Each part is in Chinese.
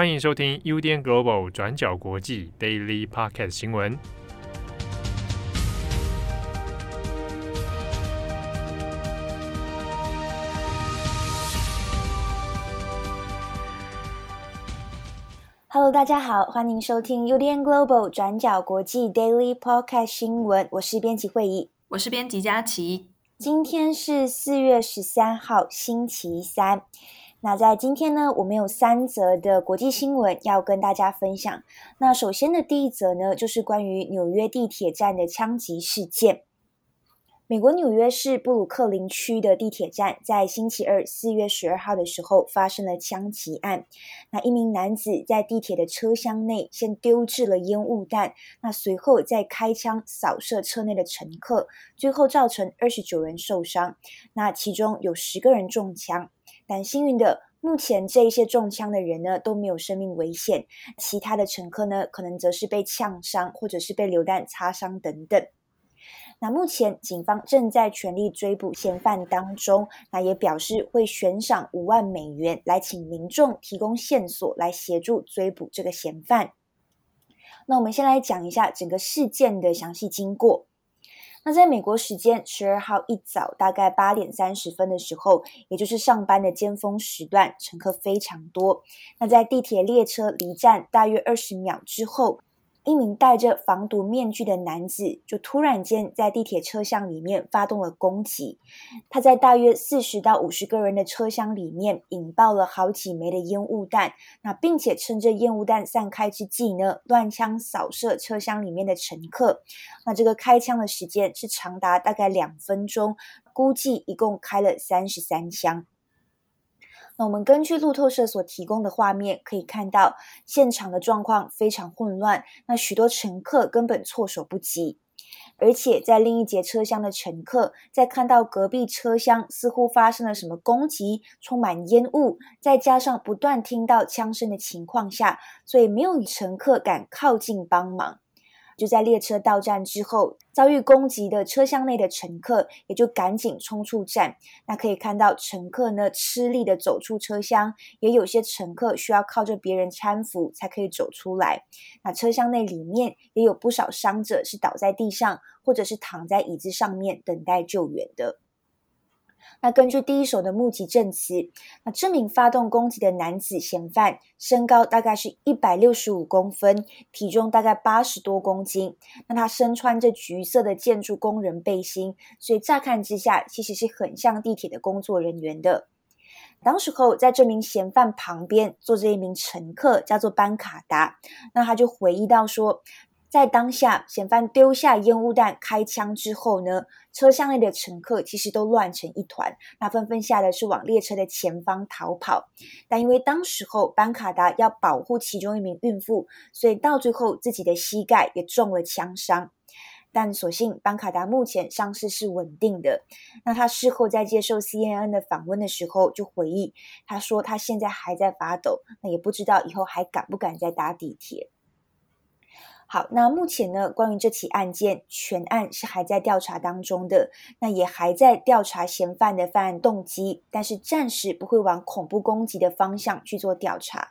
欢迎收听 UDN Global 转角国际 Daily Podcast 新闻。Hello，大家好，欢迎收听 UDN Global 转角国际 Daily Podcast 新闻。我是编辑会议，我是编辑佳琪。今天是四月十三号，星期三。那在今天呢，我们有三则的国际新闻要跟大家分享。那首先的第一则呢，就是关于纽约地铁站的枪击事件。美国纽约市布鲁克林区的地铁站在星期二四月十二号的时候发生了枪击案。那一名男子在地铁的车厢内先丢置了烟雾弹，那随后再开枪扫射车内的乘客，最后造成二十九人受伤。那其中有十个人中枪。但幸运的，目前这一些中枪的人呢都没有生命危险，其他的乘客呢可能则是被呛伤或者是被流弹擦伤等等。那目前警方正在全力追捕嫌犯当中，那也表示会悬赏五万美元来请民众提供线索来协助追捕这个嫌犯。那我们先来讲一下整个事件的详细经过。那在美国时间十二号一早，大概八点三十分的时候，也就是上班的尖峰时段，乘客非常多。那在地铁列车离站大约二十秒之后，一名戴着防毒面具的男子就突然间在地铁车厢里面发动了攻击。他在大约四十到五十个人的车厢里面引爆了好几枚的烟雾弹，那并且趁着烟雾弹散开之际呢，乱枪扫射车厢里面的乘客。那这个开枪的时间是长达大概两分钟，估计一共开了三十三枪。那我们根据路透社所提供的画面可以看到，现场的状况非常混乱，那许多乘客根本措手不及，而且在另一节车厢的乘客在看到隔壁车厢似乎发生了什么攻击，充满烟雾，再加上不断听到枪声的情况下，所以没有乘客敢靠近帮忙。就在列车到站之后，遭遇攻击的车厢内的乘客也就赶紧冲出站。那可以看到乘客呢吃力的走出车厢，也有些乘客需要靠着别人搀扶才可以走出来。那车厢内里面也有不少伤者是倒在地上，或者是躺在椅子上面等待救援的。那根据第一手的目击证词，那这名发动攻击的男子嫌犯身高大概是一百六十五公分，体重大概八十多公斤。那他身穿着橘色的建筑工人背心，所以乍看之下其实是很像地铁的工作人员的。当时候在这名嫌犯旁边坐着一名乘客，叫做班卡达。那他就回忆到说，在当下，嫌犯丢下烟雾弹开枪之后呢，车厢内的乘客其实都乱成一团，那纷纷吓得是往列车的前方逃跑。但因为当时候班卡达要保护其中一名孕妇，所以到最后自己的膝盖也中了枪伤。但所幸班卡达目前伤势是稳定的。那他事后在接受 CNN 的访问的时候就回忆，他说他现在还在发抖，那也不知道以后还敢不敢再搭地铁。好，那目前呢，关于这起案件，全案是还在调查当中的，那也还在调查嫌犯的犯案动机，但是暂时不会往恐怖攻击的方向去做调查。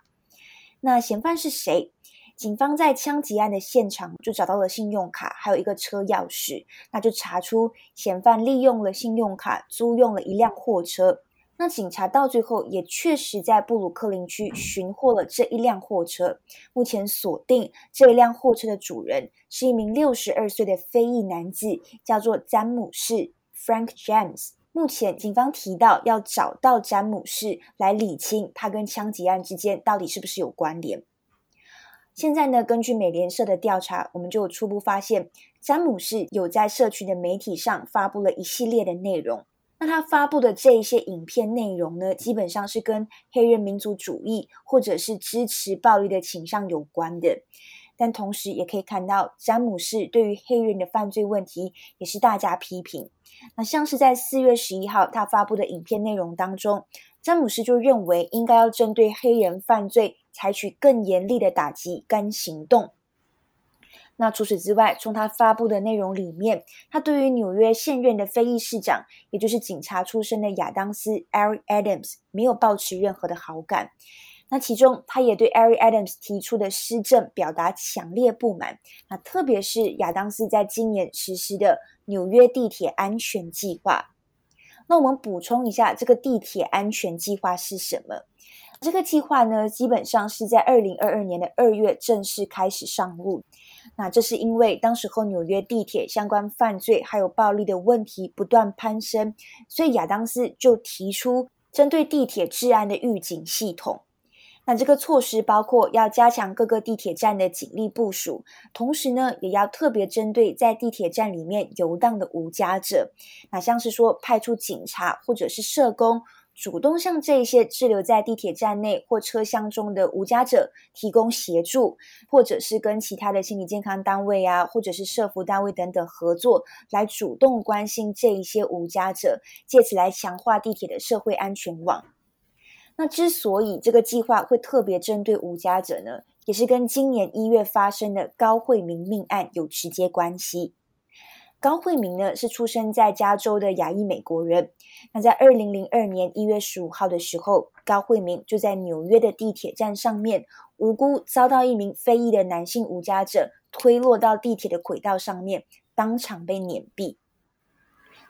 那嫌犯是谁？警方在枪击案的现场就找到了信用卡，还有一个车钥匙，那就查出嫌犯利用了信用卡租用了一辆货车。那警察到最后也确实在布鲁克林区寻获了这一辆货车，目前锁定这一辆货车的主人是一名六十二岁的非裔男子，叫做詹姆士 （Frank James）。目前警方提到要找到詹姆士来理清他跟枪击案之间到底是不是有关联。现在呢，根据美联社的调查，我们就初步发现，詹姆士有在社群的媒体上发布了一系列的内容。那他发布的这一些影片内容呢，基本上是跟黑人民族主义或者是支持暴力的倾向有关的。但同时也可以看到，詹姆士对于黑人的犯罪问题也是大加批评。那像是在四月十一号他发布的影片内容当中，詹姆士就认为应该要针对黑人犯罪采取更严厉的打击跟行动。那除此之外，从他发布的内容里面，他对于纽约现任的非裔市长，也就是警察出身的亚当斯 （Eric Adams） 没有抱持任何的好感。那其中，他也对 Eric Adams 提出的施政表达强烈不满。那特别是亚当斯在今年实施的纽约地铁安全计划。那我们补充一下，这个地铁安全计划是什么？这个计划呢，基本上是在二零二二年的二月正式开始上路。那这是因为当时候纽约地铁相关犯罪还有暴力的问题不断攀升，所以亚当斯就提出针对地铁治安的预警系统。那这个措施包括要加强各个地铁站的警力部署，同时呢，也要特别针对在地铁站里面游荡的无家者，那像是说派出警察或者是社工，主动向这些滞留在地铁站内或车厢中的无家者提供协助，或者是跟其他的心理健康单位啊，或者是社福单位等等合作，来主动关心这一些无家者，借此来强化地铁的社会安全网。那之所以这个计划会特别针对无家者呢，也是跟今年一月发生的高惠民命案有直接关系。高慧明呢是出生在加州的亚裔美国人。那在二零零二年一月十五号的时候，高慧明就在纽约的地铁站上面无辜遭到一名非裔的男性无家者推落到地铁的轨道上面，当场被碾毙。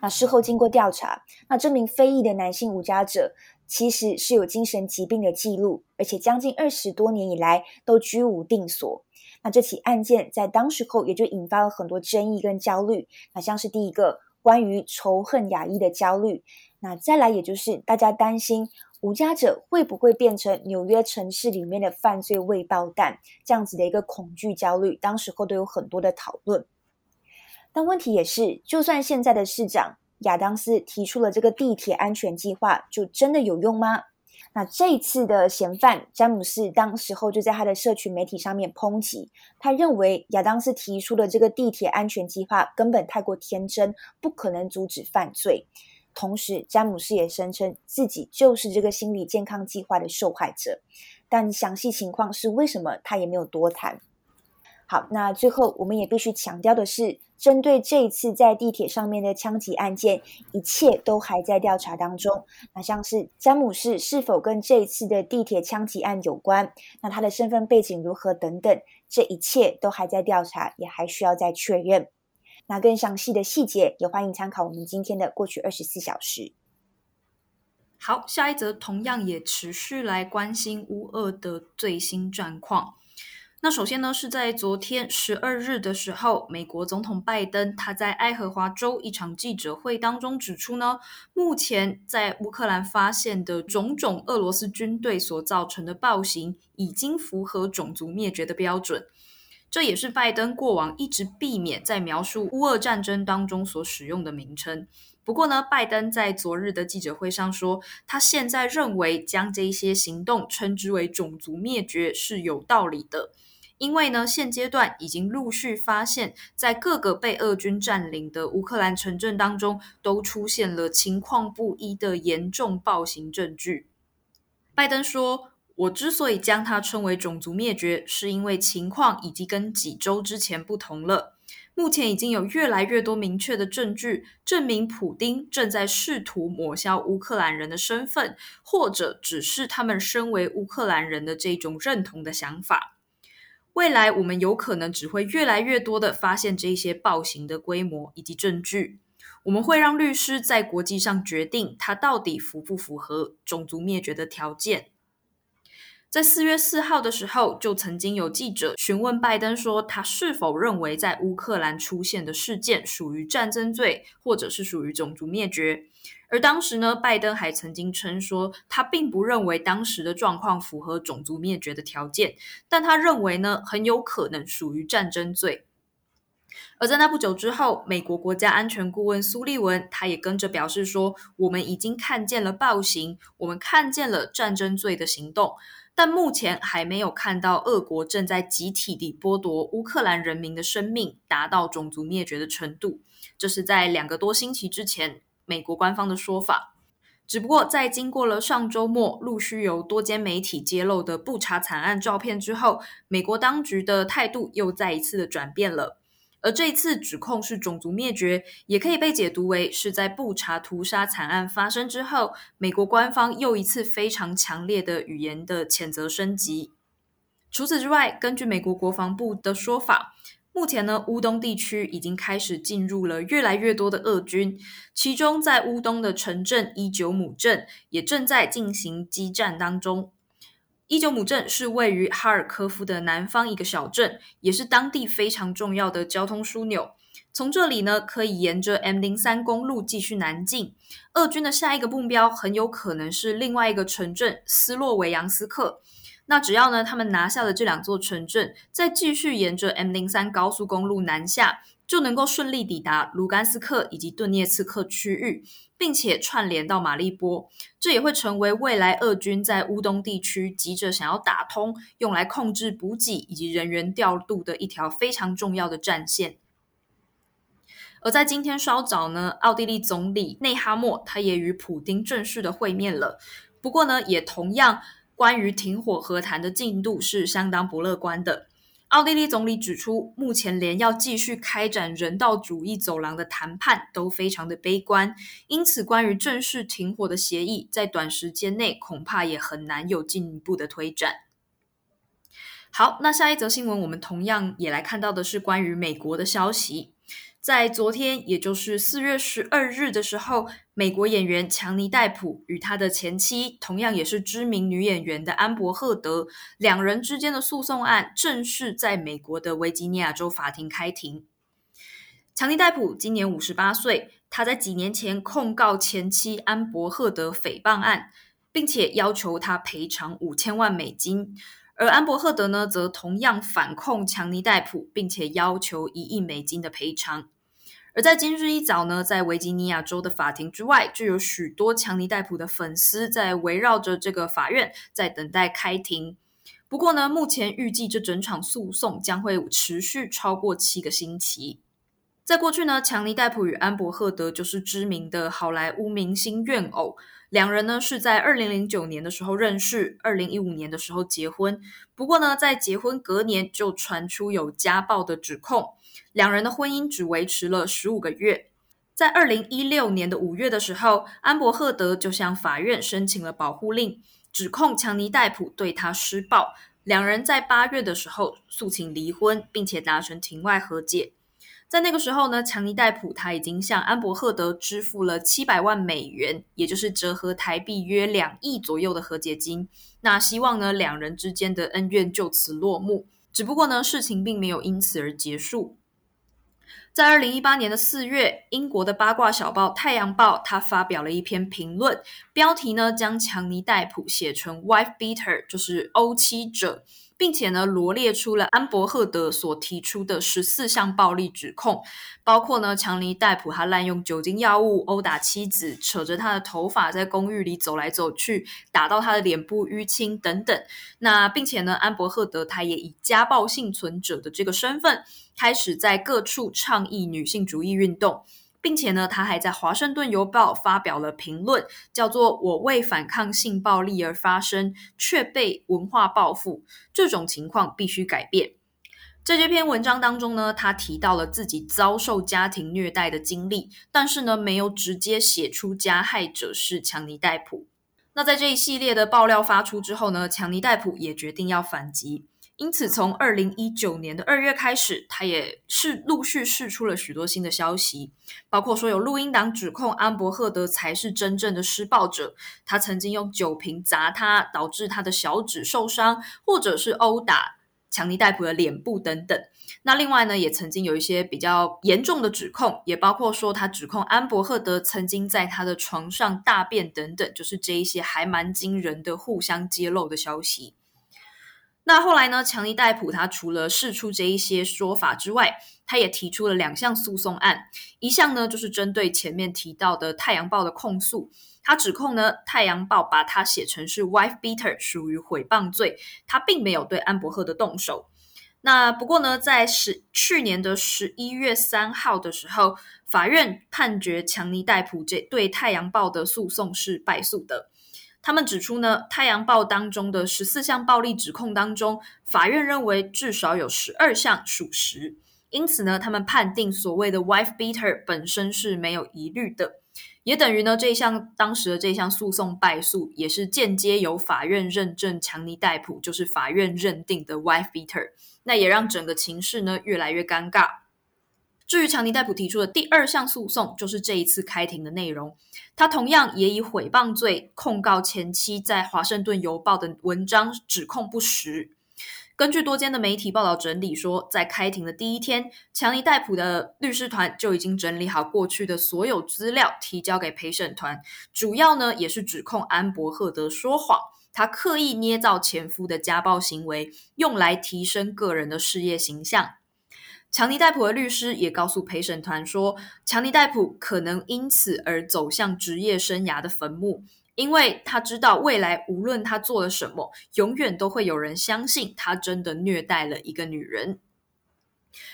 那事后经过调查，那这名非裔的男性无家者。其实是有精神疾病的记录，而且将近二十多年以来都居无定所。那这起案件在当时候也就引发了很多争议跟焦虑。那像是第一个关于仇恨亚裔的焦虑，那再来也就是大家担心无家者会不会变成纽约城市里面的犯罪未爆弹，这样子的一个恐惧焦虑，当时候都有很多的讨论。但问题也是，就算现在的市长。亚当斯提出了这个地铁安全计划，就真的有用吗？那这一次的嫌犯詹姆斯当时候就在他的社群媒体上面抨击，他认为亚当斯提出的这个地铁安全计划根本太过天真，不可能阻止犯罪。同时，詹姆斯也声称自己就是这个心理健康计划的受害者，但详细情况是为什么，他也没有多谈。好，那最后我们也必须强调的是，针对这一次在地铁上面的枪击案件，一切都还在调查当中。那像是詹姆士是否跟这一次的地铁枪击案有关，那他的身份背景如何等等，这一切都还在调查，也还需要再确认。那更详细的细节，也欢迎参考我们今天的过去二十四小时。好，下一则同样也持续来关心乌俄的最新状况。那首先呢，是在昨天十二日的时候，美国总统拜登他在爱荷华州一场记者会当中指出呢，目前在乌克兰发现的种种俄罗斯军队所造成的暴行，已经符合种族灭绝的标准。这也是拜登过往一直避免在描述乌俄战争当中所使用的名称。不过呢，拜登在昨日的记者会上说，他现在认为将这些行动称之为种族灭绝是有道理的。因为呢，现阶段已经陆续发现，在各个被俄军占领的乌克兰城镇当中，都出现了情况不一的严重暴行证据。拜登说：“我之所以将它称为种族灭绝，是因为情况已经跟几周之前不同了。目前已经有越来越多明确的证据，证明普丁正在试图抹消乌克兰人的身份，或者只是他们身为乌克兰人的这种认同的想法。”未来我们有可能只会越来越多的发现这些暴行的规模以及证据。我们会让律师在国际上决定它到底符不符合种族灭绝的条件。在四月四号的时候，就曾经有记者询问拜登说，他是否认为在乌克兰出现的事件属于战争罪，或者是属于种族灭绝。而当时呢，拜登还曾经称说，他并不认为当时的状况符合种族灭绝的条件，但他认为呢，很有可能属于战争罪。而在那不久之后，美国国家安全顾问苏利文他也跟着表示说，我们已经看见了暴行，我们看见了战争罪的行动，但目前还没有看到俄国正在集体地剥夺乌克兰人民的生命，达到种族灭绝的程度。这是在两个多星期之前。美国官方的说法，只不过在经过了上周末陆续有多间媒体揭露的布查惨案照片之后，美国当局的态度又再一次的转变了。而这一次指控是种族灭绝，也可以被解读为是在布查屠杀惨案发生之后，美国官方又一次非常强烈的语言的谴责升级。除此之外，根据美国国防部的说法，目前呢，乌东地区已经开始进入了越来越多的俄军，其中在乌东的城镇伊久姆镇也正在进行激战当中。伊久姆镇是位于哈尔科夫的南方一个小镇，也是当地非常重要的交通枢纽。从这里呢，可以沿着 M 零三公路继续南进。俄军的下一个目标很有可能是另外一个城镇斯洛维扬斯克。那只要呢，他们拿下了这两座城镇，再继续沿着 M 零三高速公路南下，就能够顺利抵达卢甘斯克以及顿涅茨克区域。并且串联到马利波，这也会成为未来俄军在乌东地区急着想要打通、用来控制补给以及人员调度的一条非常重要的战线。而在今天稍早呢，奥地利总理内哈默他也与普丁正式的会面了。不过呢，也同样关于停火和谈的进度是相当不乐观的。奥地利总理指出，目前连要继续开展人道主义走廊的谈判都非常的悲观，因此关于正式停火的协议，在短时间内恐怕也很难有进一步的推展。好，那下一则新闻，我们同样也来看到的是关于美国的消息。在昨天，也就是四月十二日的时候，美国演员强尼戴普与他的前妻，同样也是知名女演员的安伯赫德，两人之间的诉讼案正式在美国的维吉尼亚州法庭开庭。强尼戴普今年五十八岁，他在几年前控告前妻安伯赫德诽谤案，并且要求他赔偿五千万美金。而安伯赫德呢，则同样反控强尼戴普，并且要求一亿美金的赔偿。而在今日一早呢，在维吉尼亚州的法庭之外，就有许多强尼戴普的粉丝在围绕着这个法院，在等待开庭。不过呢，目前预计这整场诉讼将会持续超过七个星期。在过去呢，强尼戴普与安柏赫德就是知名的好莱坞明星怨偶。两人呢是在二零零九年的时候认识，二零一五年的时候结婚。不过呢，在结婚隔年就传出有家暴的指控，两人的婚姻只维持了十五个月。在二零一六年的五月的时候，安柏赫德就向法院申请了保护令，指控强尼戴普对他施暴。两人在八月的时候诉请离婚，并且达成庭外和解。在那个时候呢，强尼戴普他已经向安伯赫德支付了七百万美元，也就是折合台币约两亿左右的和解金。那希望呢，两人之间的恩怨就此落幕。只不过呢，事情并没有因此而结束。在二零一八年的四月，英国的八卦小报《太阳报》他发表了一篇评论，标题呢将强尼戴普写成 “wife beater”，就是欧妻者。并且呢，罗列出了安柏赫德所提出的十四项暴力指控，包括呢，强尼戴普他滥用酒精药物殴打妻子，扯着他的头发在公寓里走来走去，打到他的脸部淤青等等。那并且呢，安柏赫德他也以家暴幸存者的这个身份，开始在各处倡议女性主义运动。并且呢，他还在《华盛顿邮报》发表了评论，叫做“我为反抗性暴力而发声，却被文化报复，这种情况必须改变。”在这篇文章当中呢，他提到了自己遭受家庭虐待的经历，但是呢，没有直接写出加害者是强尼戴普。那在这一系列的爆料发出之后呢，强尼戴普也决定要反击。因此，从二零一九年的二月开始，他也是陆续释出了许多新的消息，包括说有录音档指控安伯赫德才是真正的施暴者，他曾经用酒瓶砸他，导致他的小指受伤，或者是殴打强尼戴普的脸部等等。那另外呢，也曾经有一些比较严重的指控，也包括说他指控安伯赫德曾经在他的床上大便等等，就是这一些还蛮惊人的互相揭露的消息。那后来呢，强尼戴普他除了释出这一些说法之外，他也提出了两项诉讼案。一项呢，就是针对前面提到的《太阳报》的控诉，他指控呢，《太阳报》把他写成是 wife beater，属于诽谤罪，他并没有对安柏赫的动手。那不过呢，在十去年的十一月三号的时候，法院判决强尼戴普这对《太阳报》的诉讼是败诉的。他们指出呢，《太阳报》当中的十四项暴力指控当中，法院认为至少有十二项属实，因此呢，他们判定所谓的 wife beater 本身是没有疑虑的，也等于呢，这项当时的这项诉讼败诉，也是间接由法院认证强尼戴普就是法院认定的 wife beater，那也让整个情势呢越来越尴尬。至于强尼戴普提出的第二项诉讼，就是这一次开庭的内容，他同样也以诽谤罪控告前妻在《华盛顿邮报》的文章指控不实。根据多间的媒体报道整理说，在开庭的第一天，强尼戴普的律师团就已经整理好过去的所有资料，提交给陪审团。主要呢，也是指控安伯赫德说谎，他刻意捏造前夫的家暴行为，用来提升个人的事业形象。强尼戴普的律师也告诉陪审团说，强尼戴普可能因此而走向职业生涯的坟墓。因为他知道未来无论他做了什么，永远都会有人相信他真的虐待了一个女人。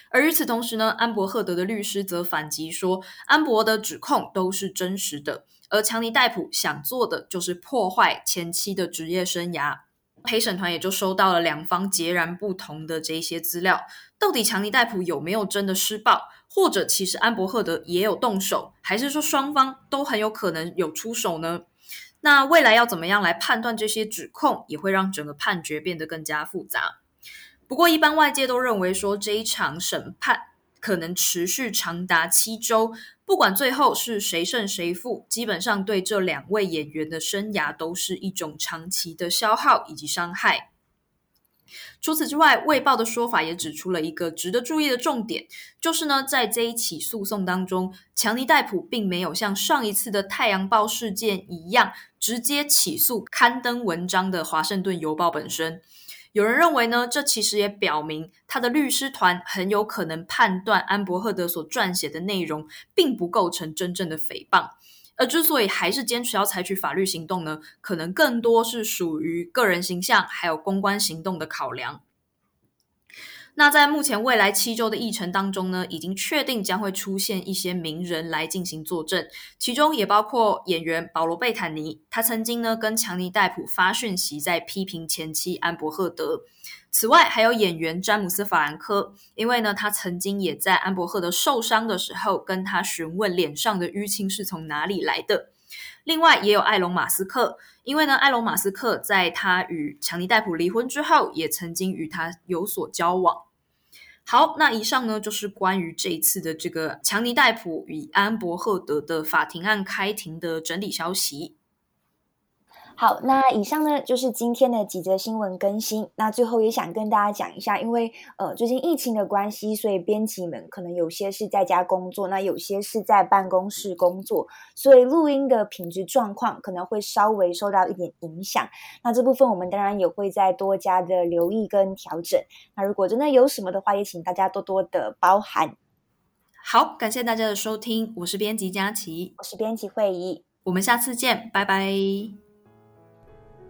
而与此同时呢，安伯赫德的律师则反击说，安伯的指控都是真实的，而强尼戴普想做的就是破坏前妻的职业生涯。陪审团也就收到了两方截然不同的这些资料，到底强尼戴普有没有真的施暴，或者其实安伯赫德也有动手，还是说双方都很有可能有出手呢？那未来要怎么样来判断这些指控，也会让整个判决变得更加复杂。不过，一般外界都认为说，这一场审判可能持续长达七周，不管最后是谁胜谁负，基本上对这两位演员的生涯都是一种长期的消耗以及伤害。除此之外，《卫报》的说法也指出了一个值得注意的重点，就是呢，在这一起诉讼当中，强尼戴普并没有像上一次的《太阳报》事件一样，直接起诉刊登文章的《华盛顿邮报》本身。有人认为呢，这其实也表明他的律师团很有可能判断安伯赫德所撰写的内容并不构成真正的诽谤。而之所以还是坚持要采取法律行动呢，可能更多是属于个人形象还有公关行动的考量。那在目前未来七周的议程当中呢，已经确定将会出现一些名人来进行作证，其中也包括演员保罗·贝坦尼，他曾经呢跟强尼戴普发讯息在批评前妻安伯赫德。此外，还有演员詹姆斯·法兰科，因为呢，他曾经也在安伯赫德受伤的时候跟他询问脸上的淤青是从哪里来的。另外，也有艾隆·马斯克，因为呢，艾隆·马斯克在他与强尼戴普离婚之后，也曾经与他有所交往。好，那以上呢就是关于这一次的这个强尼戴普与安伯赫德的法庭案开庭的整理消息。好，那以上呢就是今天的几则新闻更新。那最后也想跟大家讲一下，因为呃最近疫情的关系，所以编辑们可能有些是在家工作，那有些是在办公室工作，所以录音的品质状况可能会稍微受到一点影响。那这部分我们当然也会再多加的留意跟调整。那如果真的有什么的话，也请大家多多的包涵。好，感谢大家的收听，我是编辑佳琪，我是编辑会议，我们下次见，拜拜。